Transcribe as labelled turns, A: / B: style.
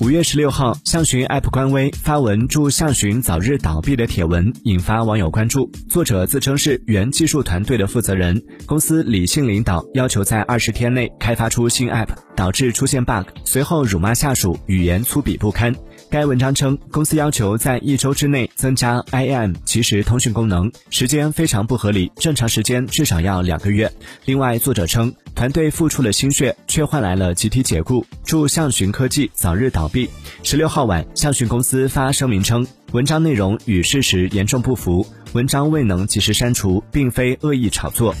A: 五月十六号，象寻 App 官微发文祝象寻早日倒闭的帖文引发网友关注。作者自称是原技术团队的负责人，公司李姓领导要求在二十天内开发出新 App，导致出现 bug，随后辱骂下属，语言粗鄙不堪。该文章称，公司要求在一周之内增加 IM 即时通讯功能，时间非常不合理，正常时间至少要两个月。另外，作者称。团队付出了心血，却换来了集体解雇。祝象寻科技早日倒闭。十六号晚，象寻公司发声明称，文章内容与事实严重不符，文章未能及时删除，并非恶意炒作。